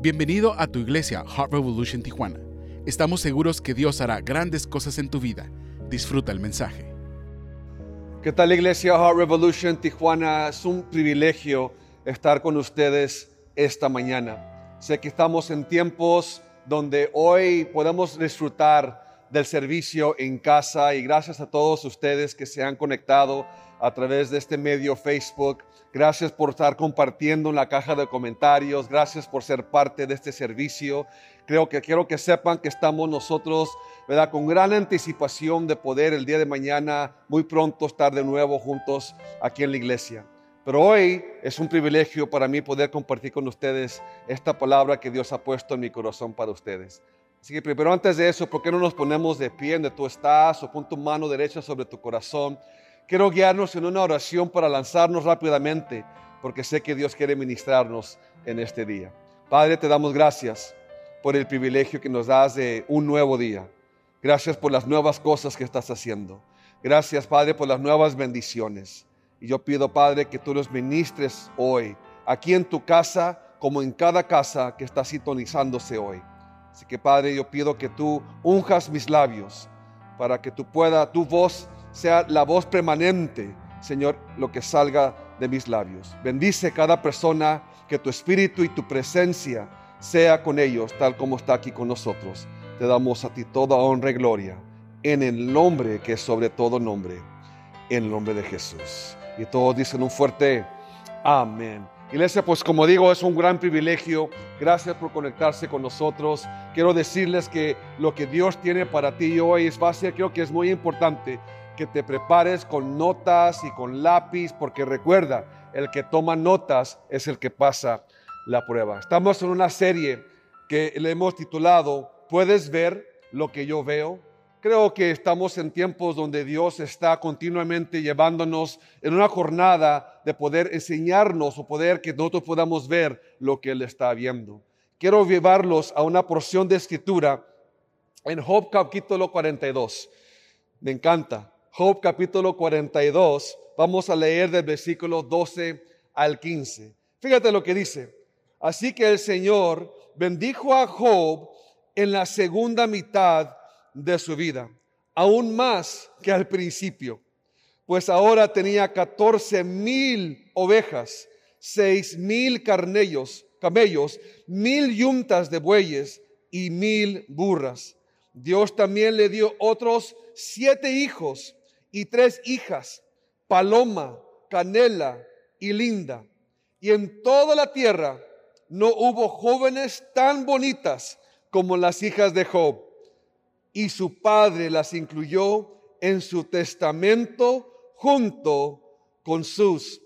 Bienvenido a tu iglesia Heart Revolution Tijuana. Estamos seguros que Dios hará grandes cosas en tu vida. Disfruta el mensaje. ¿Qué tal iglesia Heart Revolution Tijuana? Es un privilegio estar con ustedes esta mañana. Sé que estamos en tiempos donde hoy podemos disfrutar del servicio en casa y gracias a todos ustedes que se han conectado a través de este medio Facebook. Gracias por estar compartiendo en la caja de comentarios. Gracias por ser parte de este servicio. Creo que quiero que sepan que estamos nosotros, ¿verdad? Con gran anticipación de poder el día de mañana, muy pronto estar de nuevo juntos aquí en la iglesia. Pero hoy es un privilegio para mí poder compartir con ustedes esta palabra que Dios ha puesto en mi corazón para ustedes. Así que primero antes de eso, ¿por qué no nos ponemos de pie donde tú estás o pon tu mano derecha sobre tu corazón? Quiero guiarnos en una oración para lanzarnos rápidamente, porque sé que Dios quiere ministrarnos en este día. Padre, te damos gracias por el privilegio que nos das de un nuevo día. Gracias por las nuevas cosas que estás haciendo. Gracias, Padre, por las nuevas bendiciones. Y yo pido, Padre, que tú los ministres hoy, aquí en tu casa, como en cada casa que está sintonizándose hoy. Así que, Padre, yo pido que tú unjas mis labios para que tú pueda, tu voz sea la voz permanente, Señor, lo que salga de mis labios. Bendice cada persona, que tu espíritu y tu presencia sea con ellos, tal como está aquí con nosotros. Te damos a ti toda honra y gloria, en el nombre que es sobre todo nombre, en el nombre de Jesús. Y todos dicen un fuerte amén. Iglesia, pues como digo, es un gran privilegio. Gracias por conectarse con nosotros. Quiero decirles que lo que Dios tiene para ti hoy es base, creo que es muy importante que te prepares con notas y con lápiz, porque recuerda, el que toma notas es el que pasa la prueba. Estamos en una serie que le hemos titulado ¿Puedes ver lo que yo veo? Creo que estamos en tiempos donde Dios está continuamente llevándonos en una jornada de poder enseñarnos o poder que nosotros podamos ver lo que Él está viendo. Quiero llevarlos a una porción de escritura en Job capítulo 42. Me encanta. Job capítulo 42, vamos a leer del versículo 12 al 15. Fíjate lo que dice. Así que el Señor bendijo a Job en la segunda mitad de su vida, aún más que al principio, pues ahora tenía 14 mil ovejas, seis mil carnellos, camellos, mil yuntas de bueyes y mil burras. Dios también le dio otros siete hijos y tres hijas, Paloma, Canela y Linda. Y en toda la tierra no hubo jóvenes tan bonitas como las hijas de Job. Y su padre las incluyó en su testamento junto con sus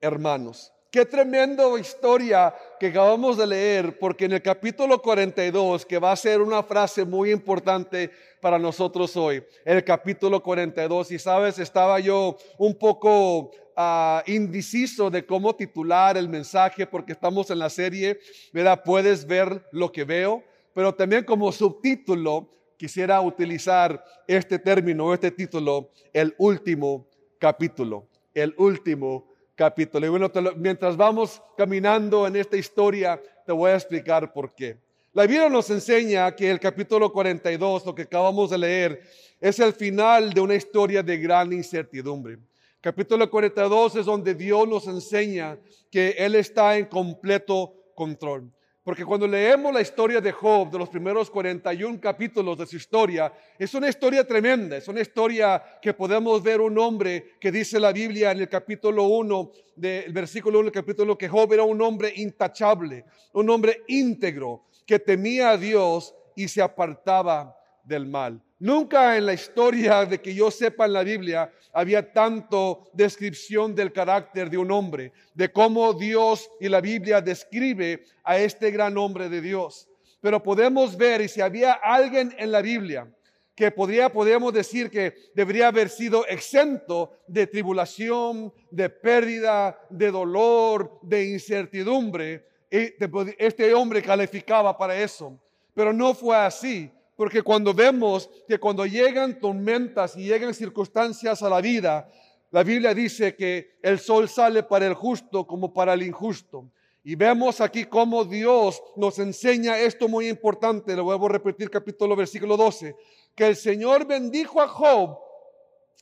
hermanos. Qué tremenda historia que acabamos de leer, porque en el capítulo 42, que va a ser una frase muy importante para nosotros hoy, el capítulo 42, y sabes, estaba yo un poco uh, indeciso de cómo titular el mensaje, porque estamos en la serie, ¿verdad? Puedes ver lo que veo, pero también como subtítulo quisiera utilizar este término, este título, el último capítulo, el último capítulo. Y bueno, mientras vamos caminando en esta historia, te voy a explicar por qué. La Biblia nos enseña que el capítulo 42, lo que acabamos de leer, es el final de una historia de gran incertidumbre. Capítulo 42 es donde Dios nos enseña que Él está en completo control. Porque cuando leemos la historia de Job, de los primeros 41 capítulos de su historia, es una historia tremenda, es una historia que podemos ver un hombre que dice la Biblia en el capítulo 1, del versículo 1 del capítulo, que Job era un hombre intachable, un hombre íntegro, que temía a Dios y se apartaba del mal. Nunca en la historia de que yo sepa en la Biblia había tanto descripción del carácter de un hombre, de cómo Dios y la Biblia describe a este gran hombre de Dios. Pero podemos ver, y si había alguien en la Biblia que podría, podríamos decir que debería haber sido exento de tribulación, de pérdida, de dolor, de incertidumbre, este hombre calificaba para eso. Pero no fue así porque cuando vemos que cuando llegan tormentas y llegan circunstancias a la vida, la Biblia dice que el sol sale para el justo como para el injusto. Y vemos aquí cómo Dios nos enseña esto muy importante. Lo vuelvo a repetir, capítulo versículo 12. Que el Señor bendijo a Job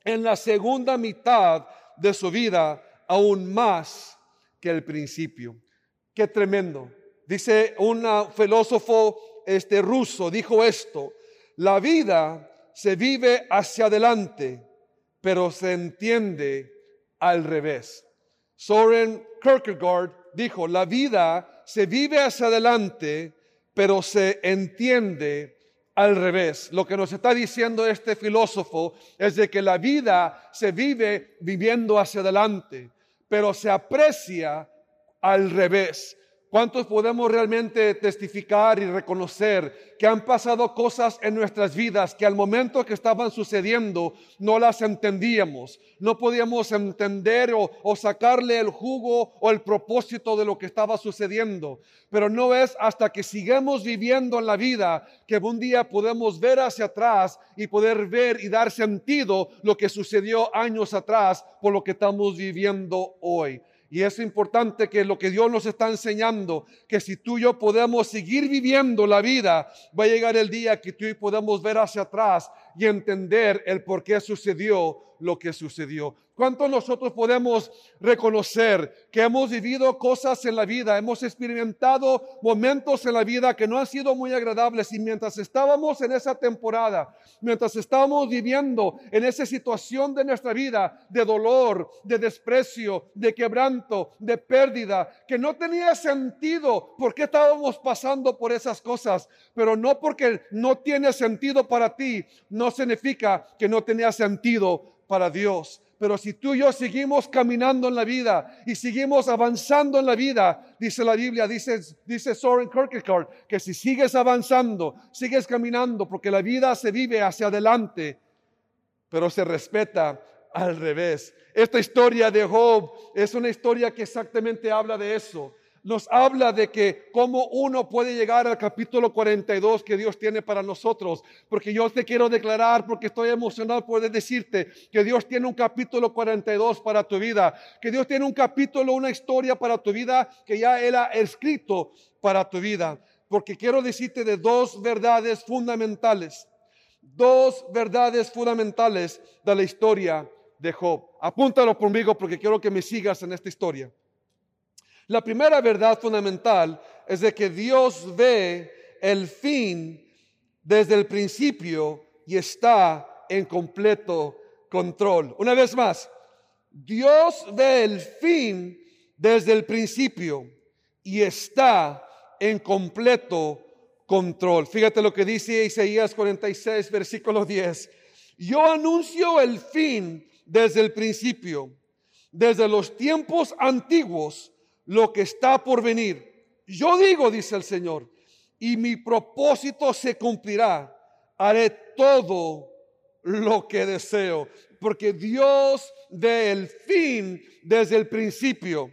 en la segunda mitad de su vida, aún más que el principio. Qué tremendo. Dice un filósofo este ruso, dijo esto, la vida se vive hacia adelante, pero se entiende al revés. Soren Kierkegaard dijo, la vida se vive hacia adelante, pero se entiende al revés. Lo que nos está diciendo este filósofo es de que la vida se vive viviendo hacia adelante, pero se aprecia al revés. ¿Cuántos podemos realmente testificar y reconocer que han pasado cosas en nuestras vidas que al momento que estaban sucediendo no las entendíamos? No podíamos entender o, sacarle el jugo o el propósito de lo que estaba sucediendo. Pero no es hasta que sigamos viviendo en la vida que un día podemos ver hacia atrás y poder ver y dar sentido lo que sucedió años atrás por lo que estamos viviendo hoy. Y es importante que lo que Dios nos está enseñando, que si tú y yo podemos seguir viviendo la vida, va a llegar el día que tú y podemos ver hacia atrás y entender el por qué sucedió lo que sucedió. ¿Cuánto nosotros podemos reconocer que hemos vivido cosas en la vida, hemos experimentado momentos en la vida que no han sido muy agradables y mientras estábamos en esa temporada, mientras estábamos viviendo en esa situación de nuestra vida de dolor, de desprecio, de quebranto, de pérdida, que no tenía sentido por qué estábamos pasando por esas cosas, pero no porque no tiene sentido para ti, no significa que no tenía sentido para Dios. Pero si tú y yo seguimos caminando en la vida y seguimos avanzando en la vida, dice la Biblia, dice, dice Soren Kierkegaard, que si sigues avanzando, sigues caminando, porque la vida se vive hacia adelante, pero se respeta al revés. Esta historia de Job es una historia que exactamente habla de eso nos habla de que cómo uno puede llegar al capítulo 42 que Dios tiene para nosotros. Porque yo te quiero declarar, porque estoy emocionado por decirte que Dios tiene un capítulo 42 para tu vida, que Dios tiene un capítulo, una historia para tu vida que ya Él ha escrito para tu vida. Porque quiero decirte de dos verdades fundamentales, dos verdades fundamentales de la historia de Job. Apúntalo conmigo porque quiero que me sigas en esta historia. La primera verdad fundamental es de que Dios ve el fin desde el principio y está en completo control. Una vez más, Dios ve el fin desde el principio y está en completo control. Fíjate lo que dice Isaías 46, versículo 10. Yo anuncio el fin desde el principio, desde los tiempos antiguos lo que está por venir. Yo digo, dice el Señor, y mi propósito se cumplirá. Haré todo lo que deseo, porque Dios ve el fin desde el principio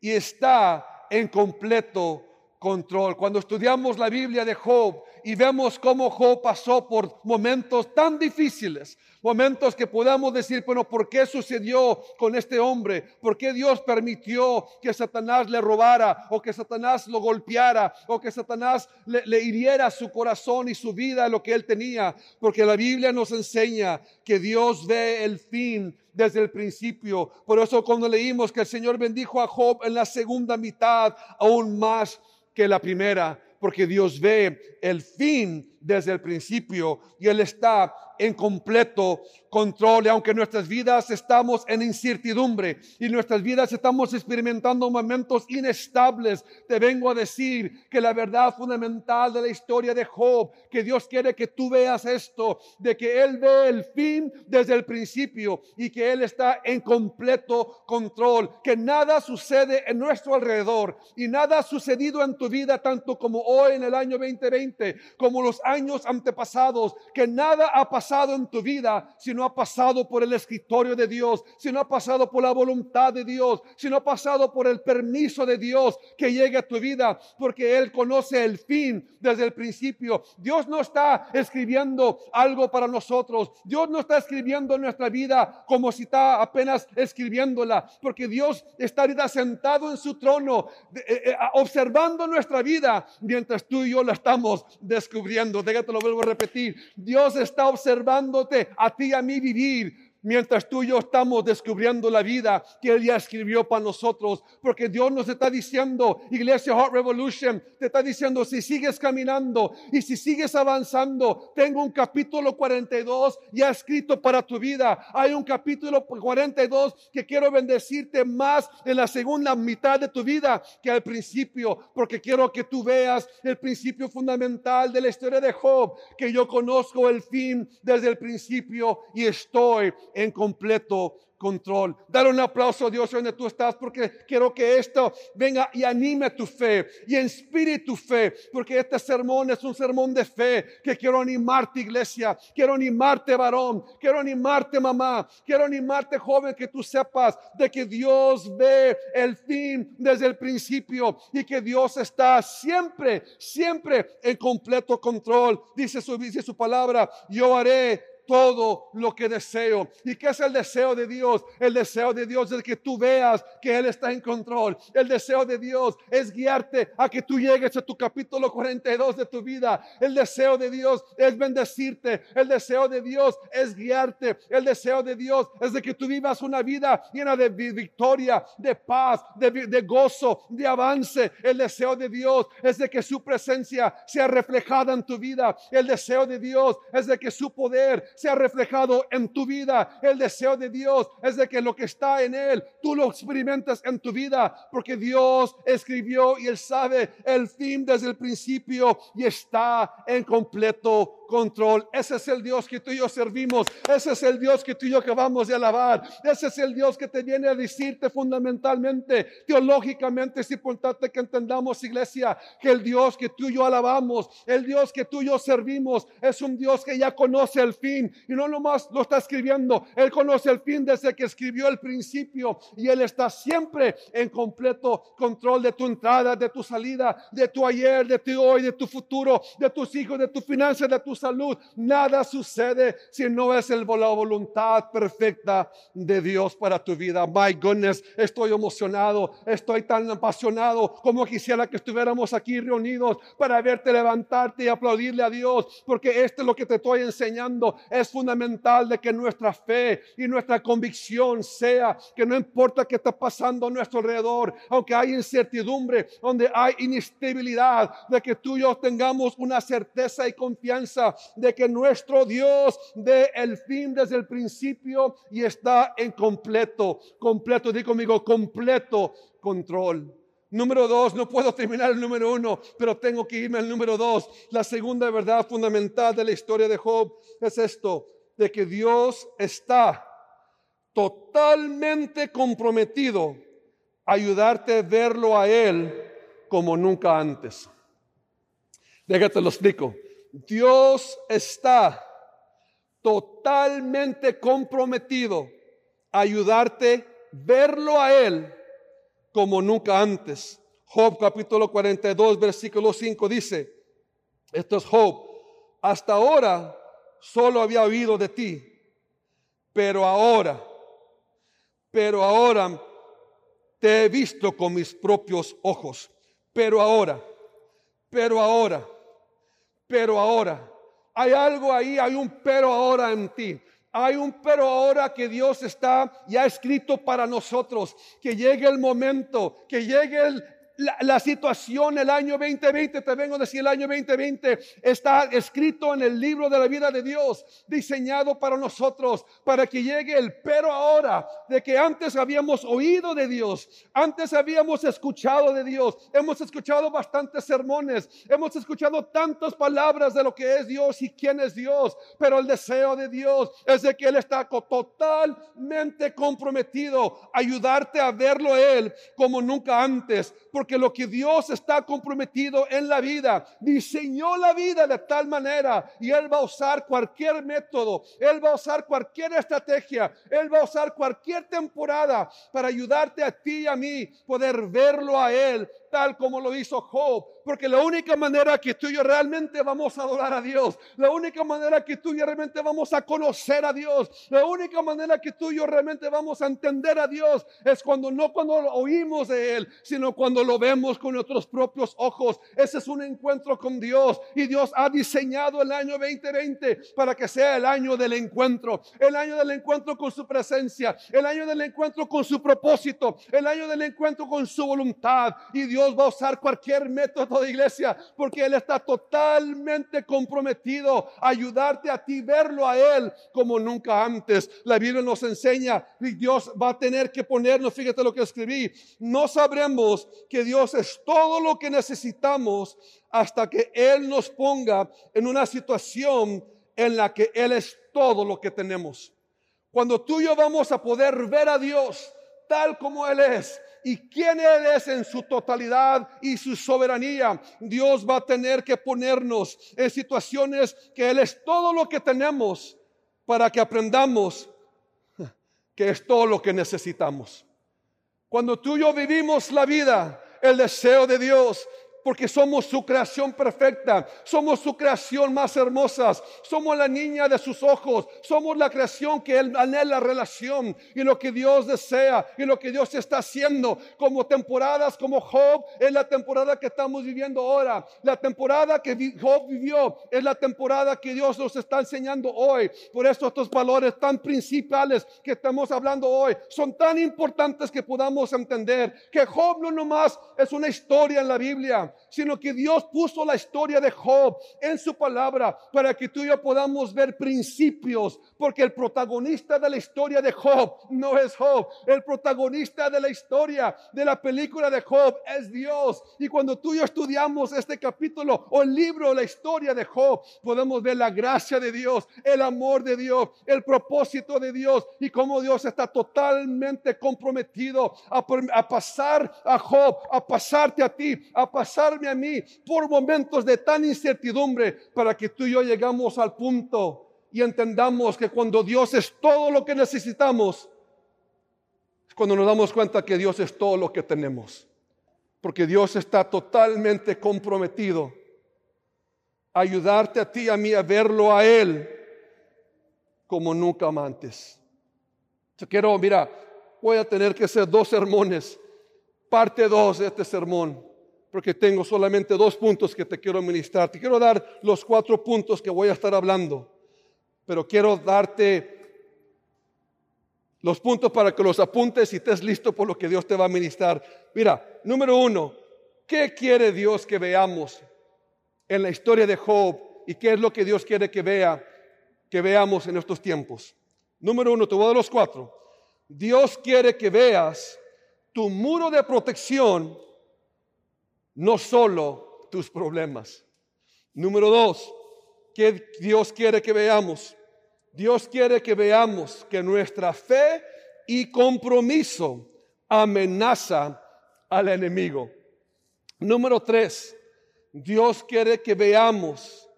y está en completo control. Cuando estudiamos la Biblia de Job y vemos cómo Job pasó por momentos tan difíciles, momentos que podamos decir, bueno, ¿por qué sucedió con este hombre? ¿Por qué Dios permitió que Satanás le robara o que Satanás lo golpeara o que Satanás le, hiriera su corazón y su vida, lo que él tenía? Porque la Biblia nos enseña que Dios ve el fin desde el principio. Por eso cuando leímos que el Señor bendijo a Job en la segunda mitad, aún más que la primera, porque Dios ve el fin desde el principio y Él está en completo control. Y aunque nuestras vidas estamos en incertidumbre y nuestras vidas estamos experimentando momentos inestables, te vengo a decir que la verdad fundamental de la historia de Job, que Dios quiere que tú veas esto, de que Él ve el fin desde el principio y que Él está en completo control, que nada sucede en nuestro alrededor y nada ha sucedido en tu vida tanto como hoy en el año 2020, como los años años antepasados, que nada ha pasado en tu vida si no ha pasado por el escritorio de Dios, si no ha pasado por la voluntad de Dios, si no ha pasado por el permiso de Dios que llegue a tu vida, porque Él conoce el fin desde el principio. Dios no está escribiendo algo para nosotros. Dios no está escribiendo nuestra vida como si está apenas escribiéndola, porque Dios está ahorita sentado en su trono, eh, eh, observando nuestra vida mientras tú y yo la estamos descubriendo. Déjate lo vuelvo a repetir. Dios está observándote a ti y a mí vivir mientras tú y yo estamos descubriendo la vida que Él ya escribió para nosotros. Porque Dios nos está diciendo, Iglesia Heart Revolution, te está diciendo, si sigues caminando y si sigues avanzando, tengo un capítulo 42 ya escrito para tu vida. Hay un capítulo 42 que quiero bendecirte más en la segunda mitad de tu vida que al principio, porque quiero que tú veas el principio fundamental de la historia de Job, que yo conozco el fin desde el principio y estoy en completo control. Dar un aplauso a Dios donde tú estás porque quiero que esto venga y anime tu fe y inspire tu fe, porque este sermón es un sermón de fe que quiero animarte iglesia, quiero animarte varón, quiero animarte mamá, quiero animarte joven que tú sepas de que Dios ve el fin desde el principio y que Dios está siempre, siempre en completo control. Dice su, dice su palabra, yo haré todo lo que deseo. ¿Y qué es el deseo de Dios? El deseo de Dios es que tú veas que Él está en control. El deseo de Dios es guiarte a que tú llegues a tu capítulo 42 de tu vida. El deseo de Dios es bendecirte. El deseo de Dios es guiarte. El deseo de Dios es de que tú vivas una vida llena de victoria, de paz, de, de gozo, de avance. El deseo de Dios es de que su presencia sea reflejada en tu vida. El deseo de Dios es de que su poder sea reflejado en tu vida. El deseo de Dios es de que lo que está en Él, tú lo experimentes en tu vida, porque Dios escribió y Él sabe el fin desde el principio y está en completo control. Ese es el Dios que tú y yo servimos. Ese es el Dios que tú y yo acabamos de alabar. Ese es el Dios que te viene a decirte fundamentalmente, teológicamente es importante que entendamos, iglesia, que el Dios que tú y yo alabamos, el Dios que tú y yo servimos, es un Dios que ya conoce el fin y no nomás lo está escribiendo, Él conoce el fin desde que escribió el principio y Él está siempre en completo control de tu entrada, de tu salida, de tu ayer, de tu hoy, de tu futuro, de tus hijos, de tu finanzas, de tu salud. Nada sucede si no es el, la voluntad perfecta de Dios para tu vida. My goodness, estoy emocionado, estoy tan apasionado como quisiera que estuviéramos aquí reunidos para verte levantarte y aplaudirle a Dios, porque esto es lo que te estoy enseñando. Es fundamental de que nuestra fe y nuestra convicción sea que no importa qué está pasando a nuestro alrededor, aunque hay incertidumbre, donde hay inestabilidad, de que tú y yo tengamos una certeza y confianza de que nuestro Dios ve el fin desde el principio y está en completo, completo, di conmigo, completo control. Número dos, no puedo terminar el número uno, pero tengo que irme al número dos. La segunda verdad fundamental de la historia de Job es esto, de que Dios está totalmente comprometido a ayudarte a verlo a Él como nunca antes. Déjate lo explico. Dios está totalmente comprometido a ayudarte a verlo a Él como nunca antes. Job capítulo 42, versículo 5 dice, esto es Job, hasta ahora solo había oído de ti, pero ahora, pero ahora te he visto con mis propios ojos, pero ahora, pero ahora pero ahora. Hay algo ahí, hay un pero ahora en ti. Hay un pero ahora que Dios está ya escrito para nosotros. Que llegue el momento, que llegue el, la, situación el año 2020, te vengo a decir el año 2020, está escrito en el libro de la vida de Dios, diseñado para nosotros, para que llegue el pero ahora, de que antes habíamos oído de Dios, antes habíamos escuchado de Dios, hemos escuchado bastantes sermones, hemos escuchado tantas palabras de lo que es Dios y quién es Dios, pero el deseo de Dios es de que Él está totalmente comprometido a ayudarte a verlo Él como nunca antes lo que Dios está comprometido en la vida, diseñó la vida de tal manera y Él va a usar cualquier método, Él va a usar cualquier estrategia, Él va a usar cualquier temporada para ayudarte a ti y a mí poder verlo a Él tal como lo hizo Job, porque la única manera que tú y yo realmente vamos a adorar a Dios, la única manera que tú y yo realmente vamos a conocer a Dios, la única manera que tú y yo realmente vamos a entender a Dios es cuando no cuando lo oímos de Él, sino cuando lo vemos con nuestros propios ojos. Ese es un encuentro con Dios y Dios ha diseñado el año 2020 para que sea el año del encuentro, el año del encuentro con su presencia, el año del encuentro con su propósito, el año del encuentro con su voluntad. Y Dios va a usar cualquier método de iglesia porque Él está totalmente comprometido a ayudarte a ti verlo a Él como nunca antes. La Biblia nos enseña y Dios va a tener que ponernos, fíjate lo que escribí, no sabremos que Dios es todo lo que necesitamos hasta que Él nos ponga en una situación en la que Él es todo lo que tenemos. Cuando tú y yo vamos a poder ver a Dios tal como Él es, y quién Él es en su totalidad y su soberanía. Dios va a tener que ponernos en situaciones que Él es todo lo que tenemos para que aprendamos que es todo lo que necesitamos. Cuando tú y yo vivimos la vida, el deseo de Dios porque somos su creación perfecta, somos su creación más hermosa, somos la niña de sus ojos, somos la creación que Él anhela relación y lo que Dios desea y lo que Dios está haciendo como temporadas como Job es la temporada que estamos viviendo ahora, la temporada que Job vivió es la temporada que Dios nos está enseñando hoy, por eso estos valores tan principales que estamos hablando hoy son tan importantes que podamos entender que Job no nomás es una historia en la Biblia, sino que Dios puso la historia de Job en su palabra para que tú y yo podamos ver principios, porque el protagonista de la historia de Job no es Job, el protagonista de la historia de la película de Job es Dios. Y cuando tú y yo estudiamos este capítulo o el libro, la historia de Job, podemos ver la gracia de Dios, el amor de Dios, el propósito de Dios y cómo Dios está totalmente comprometido a, a pasar a Job, a pasarte a ti, a pasar a mí por momentos de tan incertidumbre para que tú y yo llegamos al punto y entendamos que cuando Dios es todo lo que necesitamos, es cuando nos damos cuenta que Dios es todo lo que tenemos. Porque Dios está totalmente comprometido a ayudarte a ti y a mí a verlo a Él como nunca antes. Yo quiero, mira, voy a tener que hacer dos sermones, parte dos de este sermón porque tengo solamente dos puntos que te quiero ministrar. Te quiero dar los cuatro puntos que voy a estar hablando, pero quiero darte los puntos para que los apuntes y estés listo por lo que Dios te va a ministrar. Mira, número uno, ¿qué quiere Dios que veamos en la historia de Job y qué es lo que Dios quiere que vea, que veamos en estos tiempos? Número uno, te voy a dar los cuatro. Dios quiere que veas tu muro de protección no solo tus problemas. Número dos, que Dios quiere que veamos. Dios quiere que veamos que nuestra fe y compromiso amenaza al enemigo. Número tres, Dios quiere que veamos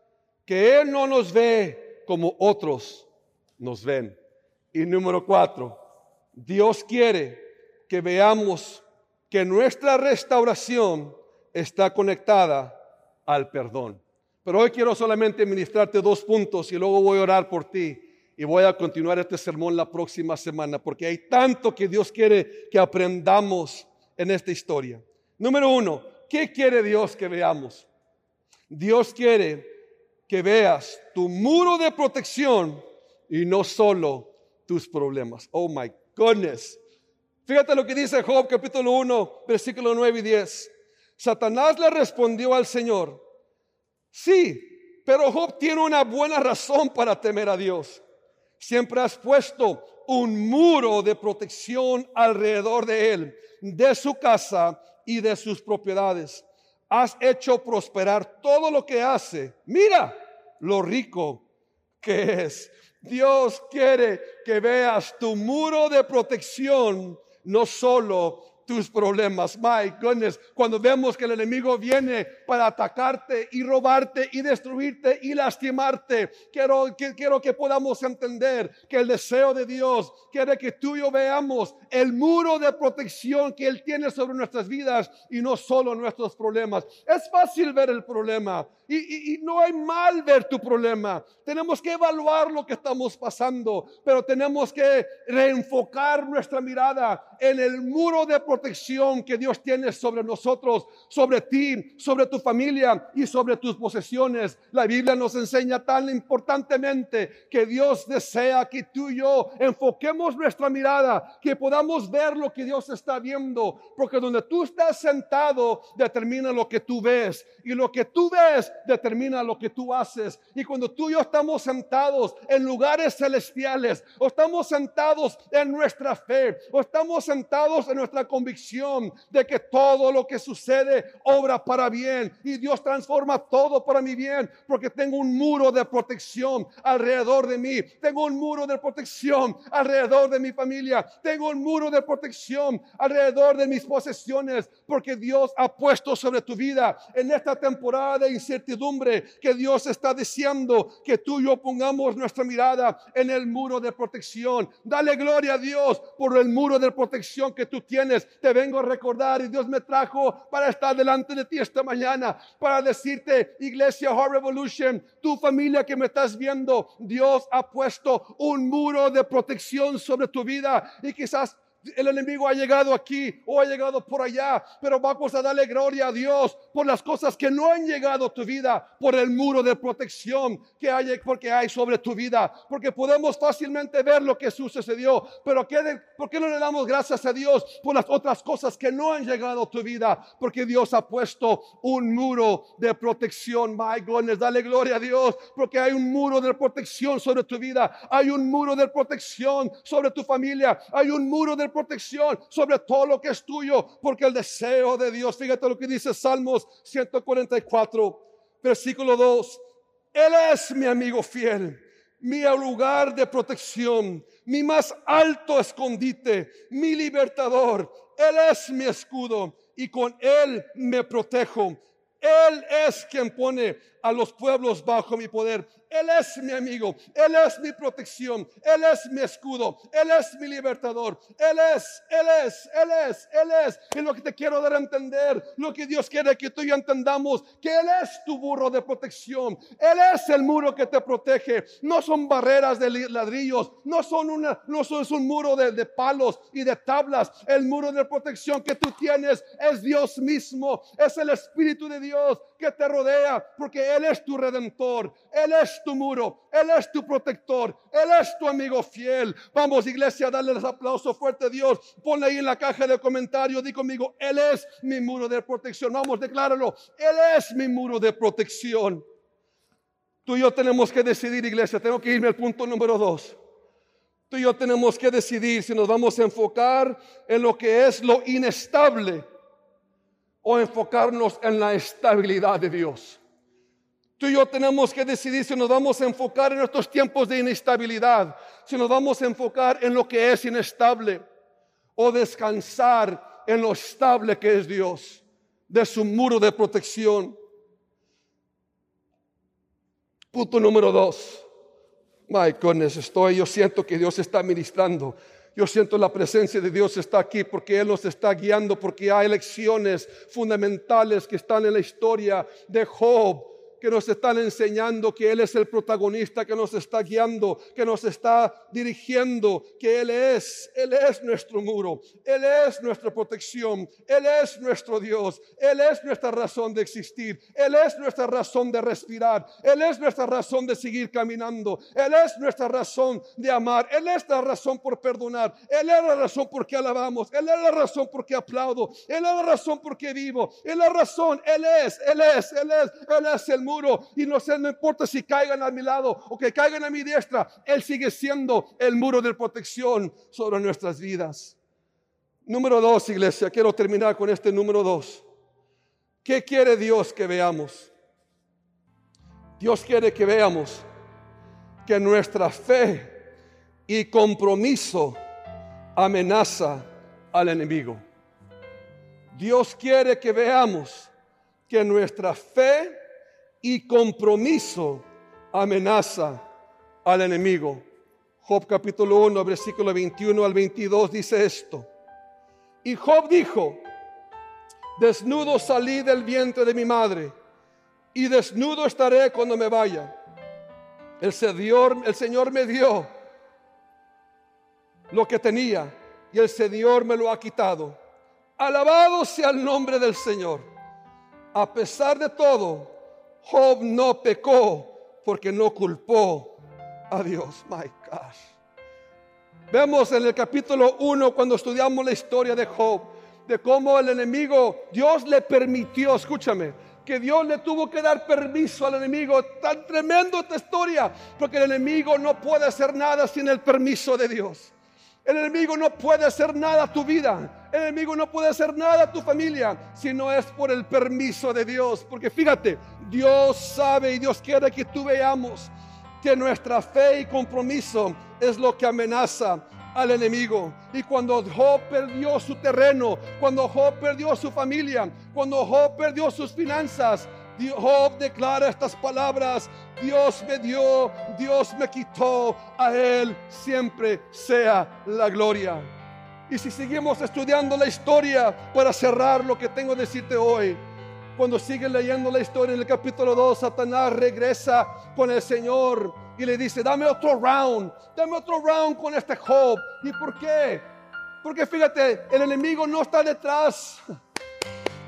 que Él no nos ve como otros nos ven. Y número cuatro, Dios quiere que veamos que nuestra restauración está conectada al perdón. Pero hoy quiero solamente ministrarte dos puntos y luego voy a orar por ti y voy a continuar este sermón la próxima semana porque hay tanto que Dios quiere que aprendamos en esta historia. Número uno, ¿qué quiere Dios que veamos? Dios quiere que veas tu muro de protección y no solo tus problemas. Oh my goodness. Fíjate lo que dice Job capítulo 1, versículo 9 y 10. Satanás le respondió al Señor, sí, pero Job tiene una buena razón para temer a Dios. Siempre has puesto un muro de protección alrededor de él, de su casa y de sus propiedades. Has hecho prosperar todo lo que hace. Mira lo rico que es. Dios quiere que veas tu muro de protección, no solo tus problemas. My goodness, cuando vemos que el enemigo viene para atacarte y robarte y destruirte y lastimarte, quiero que, quiero que podamos entender que el deseo de Dios quiere que tú y yo veamos el muro de protección que Él tiene sobre nuestras vidas y no solo nuestros problemas. Es fácil ver el problema y, y no hay mal ver tu problema. Tenemos que evaluar lo que estamos pasando, pero tenemos que reenfocar nuestra mirada en el muro de protección que Dios tiene sobre nosotros, sobre ti, sobre tu familia y sobre tus posesiones. La Biblia nos enseña tan importantemente que Dios desea que tú y yo enfoquemos nuestra mirada, que podamos ver lo que Dios está viendo, porque donde tú estás sentado determina lo que tú ves y lo que tú ves determina lo que tú haces. Y cuando tú y yo estamos sentados en lugares celestiales o estamos sentados en nuestra fe o estamos sentados en nuestra convicción de que todo lo que sucede obra para bien y Dios transforma todo para mi bien porque tengo un muro de protección alrededor de mí, tengo un muro de protección alrededor de mi familia, tengo un muro de protección alrededor de mis posesiones porque Dios ha puesto sobre tu vida en esta temporada de incertidumbre que Dios está diciendo que tú y yo pongamos nuestra mirada en el muro de protección. Dale gloria a Dios por el muro de protección que tú tienes. Te vengo a recordar y Dios me trajo para estar delante de ti esta mañana, para decirte, Iglesia Heart Revolution, tu familia que me estás viendo, Dios ha puesto un muro de protección sobre tu vida y quizás el enemigo ha llegado aquí o ha llegado por allá, pero vamos a darle gloria a Dios por las cosas que no han llegado a tu vida, por el muro de protección que hay, porque hay sobre tu vida, porque podemos fácilmente ver lo que sucedió, pero ¿por qué no le damos gracias a Dios por las otras cosas que no han llegado a tu vida? Porque Dios ha puesto un muro de protección, my goodness, dale gloria a Dios, porque hay un muro de protección sobre tu vida, hay un muro de protección sobre tu familia, hay un muro de protección sobre todo lo que es tuyo, porque el deseo de Dios, fíjate lo que dice Salmos 144, versículo 2, Él es mi amigo fiel, mi lugar de protección, mi más alto escondite, mi libertador, Él es mi escudo y con Él me protejo. Él es quien pone a los pueblos bajo mi poder. Él es mi amigo, Él es mi protección, Él es mi escudo, Él es mi libertador, Él es, Él es, Él es, Él es. Y lo que te quiero dar a entender, lo que Dios quiere que tú y yo entendamos, que Él es tu burro de protección, Él es el muro que te protege. No son barreras de ladrillos, no son una, no son, es un muro de, de palos y de tablas. El muro de protección que tú tienes es Dios mismo, es el Espíritu de Dios que te rodea, porque Él es tu redentor, Él es tu muro, Él es tu protector, Él es tu amigo fiel. Vamos, iglesia, darle el aplauso fuerte a Dios. Ponle ahí en la caja de comentarios, di conmigo, Él es mi muro de protección. Vamos, decláralo, Él es mi muro de protección. Tú y yo tenemos que decidir, iglesia, tengo que irme al punto número dos. Tú y yo tenemos que decidir si nos vamos a enfocar en lo que es lo inestable o enfocarnos en la estabilidad de Dios. Tú y yo tenemos que decidir si nos vamos a enfocar en estos tiempos de inestabilidad, si nos vamos a enfocar en lo que es inestable o descansar en lo estable que es Dios, de su muro de protección. Punto número dos. My goodness, estoy, yo siento que Dios está ministrando yo siento la presencia de Dios está aquí porque Él nos está guiando, porque hay lecciones fundamentales que están en la historia de Job que nos están enseñando que Él es el protagonista que nos está guiando, que nos está dirigiendo, que Él es, Él es nuestro muro, Él es nuestra protección, Él es nuestro Dios, Él es nuestra razón de existir, Él es nuestra razón de respirar, Él es nuestra razón de seguir caminando, Él es nuestra razón de amar, Él es la razón por perdonar, Él es la razón por qué alabamos, Él es la razón por qué aplaudo, Él es la razón por qué vivo, Él es la razón, Él es, Él es, Él es, Él es el y no sé, no importa si caigan a mi lado o que caigan a mi diestra, Él sigue siendo el muro de protección sobre nuestras vidas. Número dos, iglesia, quiero terminar con este número dos. ¿Qué quiere Dios que veamos? Dios quiere que veamos que nuestra fe y compromiso amenaza al enemigo. Dios quiere que veamos que nuestra fe y compromiso amenaza al enemigo. Job capítulo 1, versículo 21 al 22 dice esto. Y Job dijo, desnudo salí del vientre de mi madre y desnudo estaré cuando me vaya. El Señor, el Señor me dio lo que tenía y el Señor me lo ha quitado. Alabado sea el nombre del Señor. A pesar de todo, Job no pecó porque no culpó a Dios. My gosh. Vemos en el capítulo 1 cuando estudiamos la historia de Job, de cómo el enemigo, Dios le permitió, escúchame, que Dios le tuvo que dar permiso al enemigo. Tan tremendo esta historia, porque el enemigo no puede hacer nada sin el permiso de Dios. El enemigo no puede hacer nada a tu vida. El enemigo no puede hacer nada a tu familia si no es por el permiso de Dios. Porque fíjate, Dios sabe y Dios quiere que tú veamos que nuestra fe y compromiso es lo que amenaza al enemigo. Y cuando Job perdió su terreno, cuando Job perdió su familia, cuando Job perdió sus finanzas, Job declara estas palabras, Dios me dio, Dios me quitó, a Él siempre sea la gloria. Y si seguimos estudiando la historia para cerrar lo que tengo que decirte hoy, cuando sigue leyendo la historia en el capítulo 2, Satanás regresa con el Señor y le dice, dame otro round, dame otro round con este Job. ¿Y por qué? Porque fíjate, el enemigo no está detrás.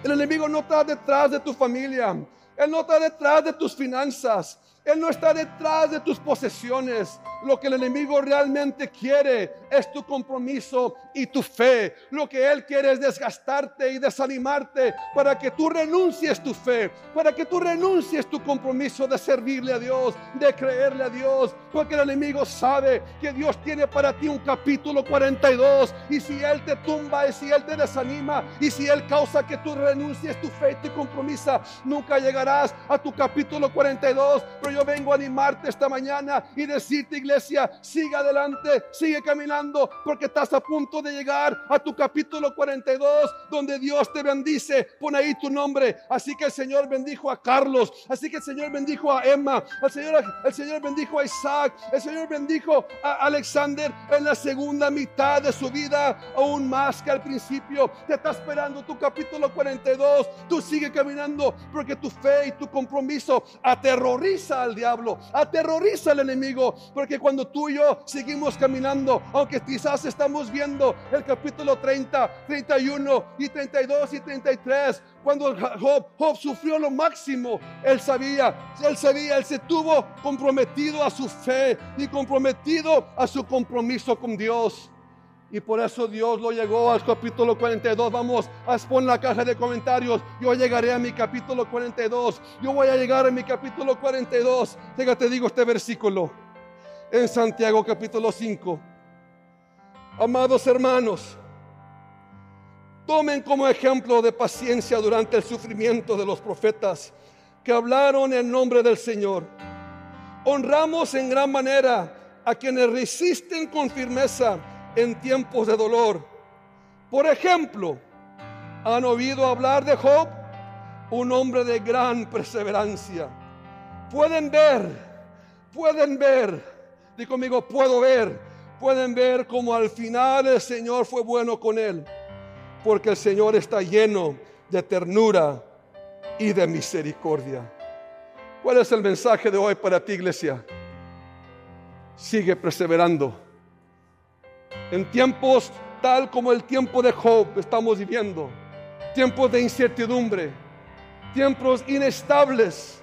El enemigo no está detrás de tu familia. Él no está detrás de tus finanzas. Él no está detrás de tus posesiones. Lo que el enemigo realmente quiere es tu compromiso y tu fe. Lo que Él quiere es desgastarte y desanimarte para que tú renuncies tu fe, para que tú renuncies tu compromiso de servirle a Dios, de creerle a Dios. Porque el enemigo sabe que Dios tiene para ti un capítulo 42 y si Él te tumba y si Él te desanima y si Él causa que tú renuncies tu fe y tu compromiso, nunca llegarás a tu capítulo 42. Pero yo vengo a animarte esta mañana y decirte, iglesia, sigue adelante, sigue caminando, porque estás a punto de llegar a tu capítulo 42, donde Dios te bendice. Pon ahí tu nombre. Así que el Señor bendijo a Carlos, así que el Señor bendijo a Emma, el Señor, el Señor bendijo a Isaac, el Señor bendijo a Alexander en la segunda mitad de su vida, aún más que al principio. Te está esperando tu capítulo 42. Tú sigue caminando porque tu fe y tu compromiso aterroriza al diablo, aterroriza al enemigo, porque cuando tú y yo seguimos caminando, aunque quizás estamos viendo el capítulo 30, 31 y 32 y 33, cuando Job, Job sufrió lo máximo, él sabía, él sabía, él se tuvo comprometido a su fe y comprometido a su compromiso con Dios. Y por eso Dios lo llegó al capítulo 42. Vamos exponer la caja de comentarios. Yo llegaré a mi capítulo 42. Yo voy a llegar a mi capítulo 42. Fíjate, digo este versículo en Santiago capítulo 5. Amados hermanos, tomen como ejemplo de paciencia durante el sufrimiento de los profetas que hablaron en nombre del Señor. Honramos en gran manera a quienes resisten con firmeza en tiempos de dolor. Por ejemplo, ¿han oído hablar de Job? Un hombre de gran perseverancia. Pueden ver, pueden ver, di conmigo, puedo ver, pueden ver como al final el Señor fue bueno con él, porque el Señor está lleno de ternura y de misericordia. ¿Cuál es el mensaje de hoy para ti, iglesia? Sigue perseverando en tiempos tal como el tiempo de Job estamos viviendo, tiempos de incertidumbre, tiempos inestables,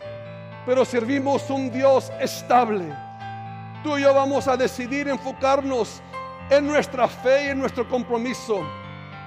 pero servimos un Dios estable. Tú y yo vamos a decidir enfocarnos en nuestra fe y en nuestro compromiso.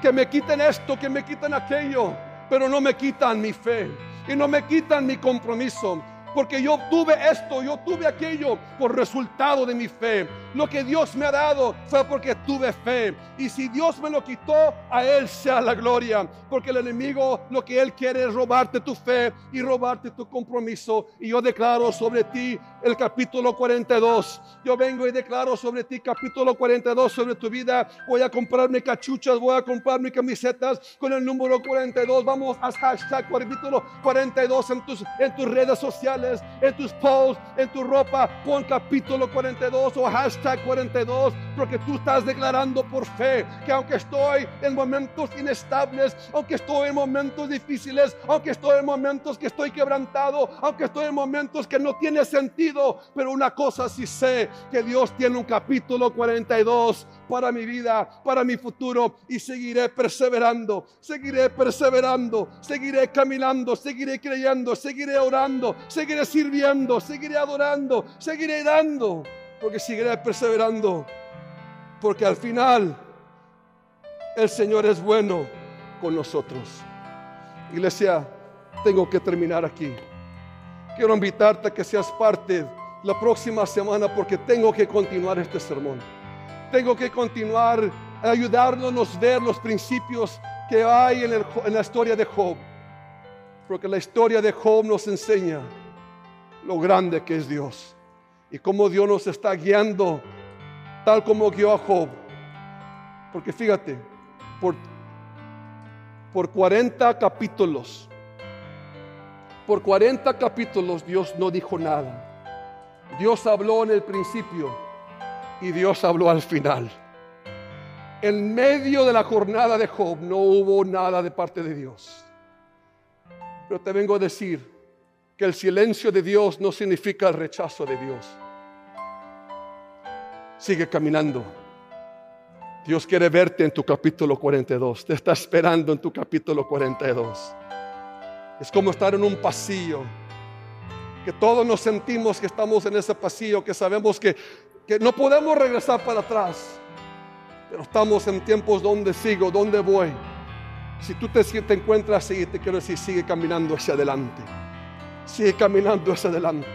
Que me quiten esto, que me quiten aquello, pero no me quitan mi fe y no me quitan mi compromiso. Porque yo tuve esto, yo tuve aquello por resultado de mi fe Lo que Dios me ha dado fue porque tuve fe. Y si Dios me lo quitó, a Él sea la gloria. Porque el enemigo lo que Él quiere es robarte tu fe y robarte tu compromiso. Y yo declaro sobre ti el capítulo 42. Yo vengo y declaro sobre ti capítulo 42 sobre tu vida. Voy a comprarme cachuchas, voy a comprarme camisetas con el número 42. Vamos a hashtag capítulo 42 en tus, en tus redes sociales, en tus posts, en tu ropa. Pon capítulo 42 o hashtag 42 porque tú estás declarando por fe que aunque estoy en momentos inestables, aunque estoy en momentos difíciles, aunque estoy en momentos que estoy quebrantado, aunque estoy en momentos que no tiene sentido, pero una cosa sí sé, que Dios tiene un capítulo 42 para mi vida, para mi futuro y seguiré perseverando, seguiré perseverando, seguiré caminando, seguiré creyendo, seguiré orando, seguiré sirviendo, seguiré adorando, seguiré dando, porque seguiré perseverando, porque al final el Señor es bueno con nosotros. Iglesia, tengo que terminar aquí. Quiero invitarte a que seas parte la próxima semana porque tengo que continuar este sermón. Tengo que continuar ayudándonos a ver los principios que hay en la historia de Job. Porque la historia de Job nos enseña lo grande que es Dios y cómo Dios nos está guiando tal como guió a Job. Porque fíjate, por, por 40 capítulos, por 40 capítulos Dios no dijo nada. Dios habló en el principio y Dios habló al final. En medio de la jornada de Job no hubo nada de parte de Dios. Pero te vengo a decir que el silencio de Dios no significa el rechazo de Dios. Sigue caminando. Dios quiere verte en tu capítulo 42. Te está esperando en tu capítulo 42. Es como estar en un pasillo. Que todos nos sentimos que estamos en ese pasillo, que sabemos que, que no podemos regresar para atrás. Pero estamos en tiempos donde sigo, donde voy. Si tú te, te encuentras ahí, te quiero decir, sigue caminando hacia adelante. Sigue caminando hacia adelante.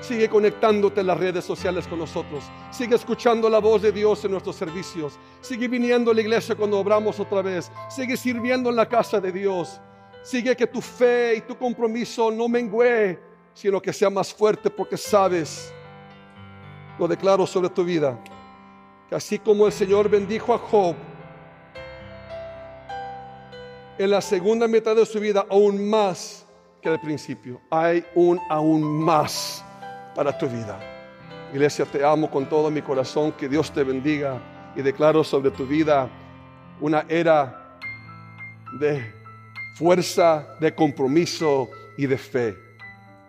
Sigue conectándote en las redes sociales con nosotros. Sigue escuchando la voz de Dios en nuestros servicios. Sigue viniendo a la iglesia cuando obramos otra vez. Sigue sirviendo en la casa de Dios. Sigue que tu fe y tu compromiso no mengue, sino que sea más fuerte porque sabes, lo declaro sobre tu vida, que así como el Señor bendijo a Job, en la segunda mitad de su vida, aún más que al principio, hay un aún más para tu vida. Iglesia, te amo con todo mi corazón, que Dios te bendiga y declaro sobre tu vida una era de fuerza, de compromiso y de fe,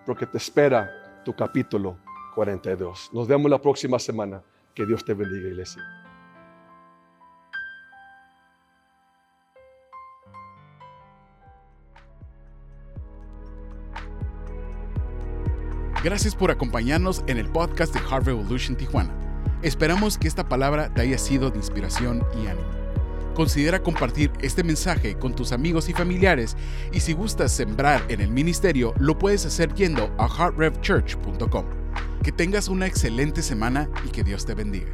porque te espera tu capítulo 42. Nos vemos la próxima semana. Que Dios te bendiga, iglesia. Gracias por acompañarnos en el podcast de Heart Revolution Tijuana. Esperamos que esta palabra te haya sido de inspiración y ánimo. Considera compartir este mensaje con tus amigos y familiares y si gustas sembrar en el ministerio, lo puedes hacer yendo a heartrevchurch.com. Que tengas una excelente semana y que Dios te bendiga.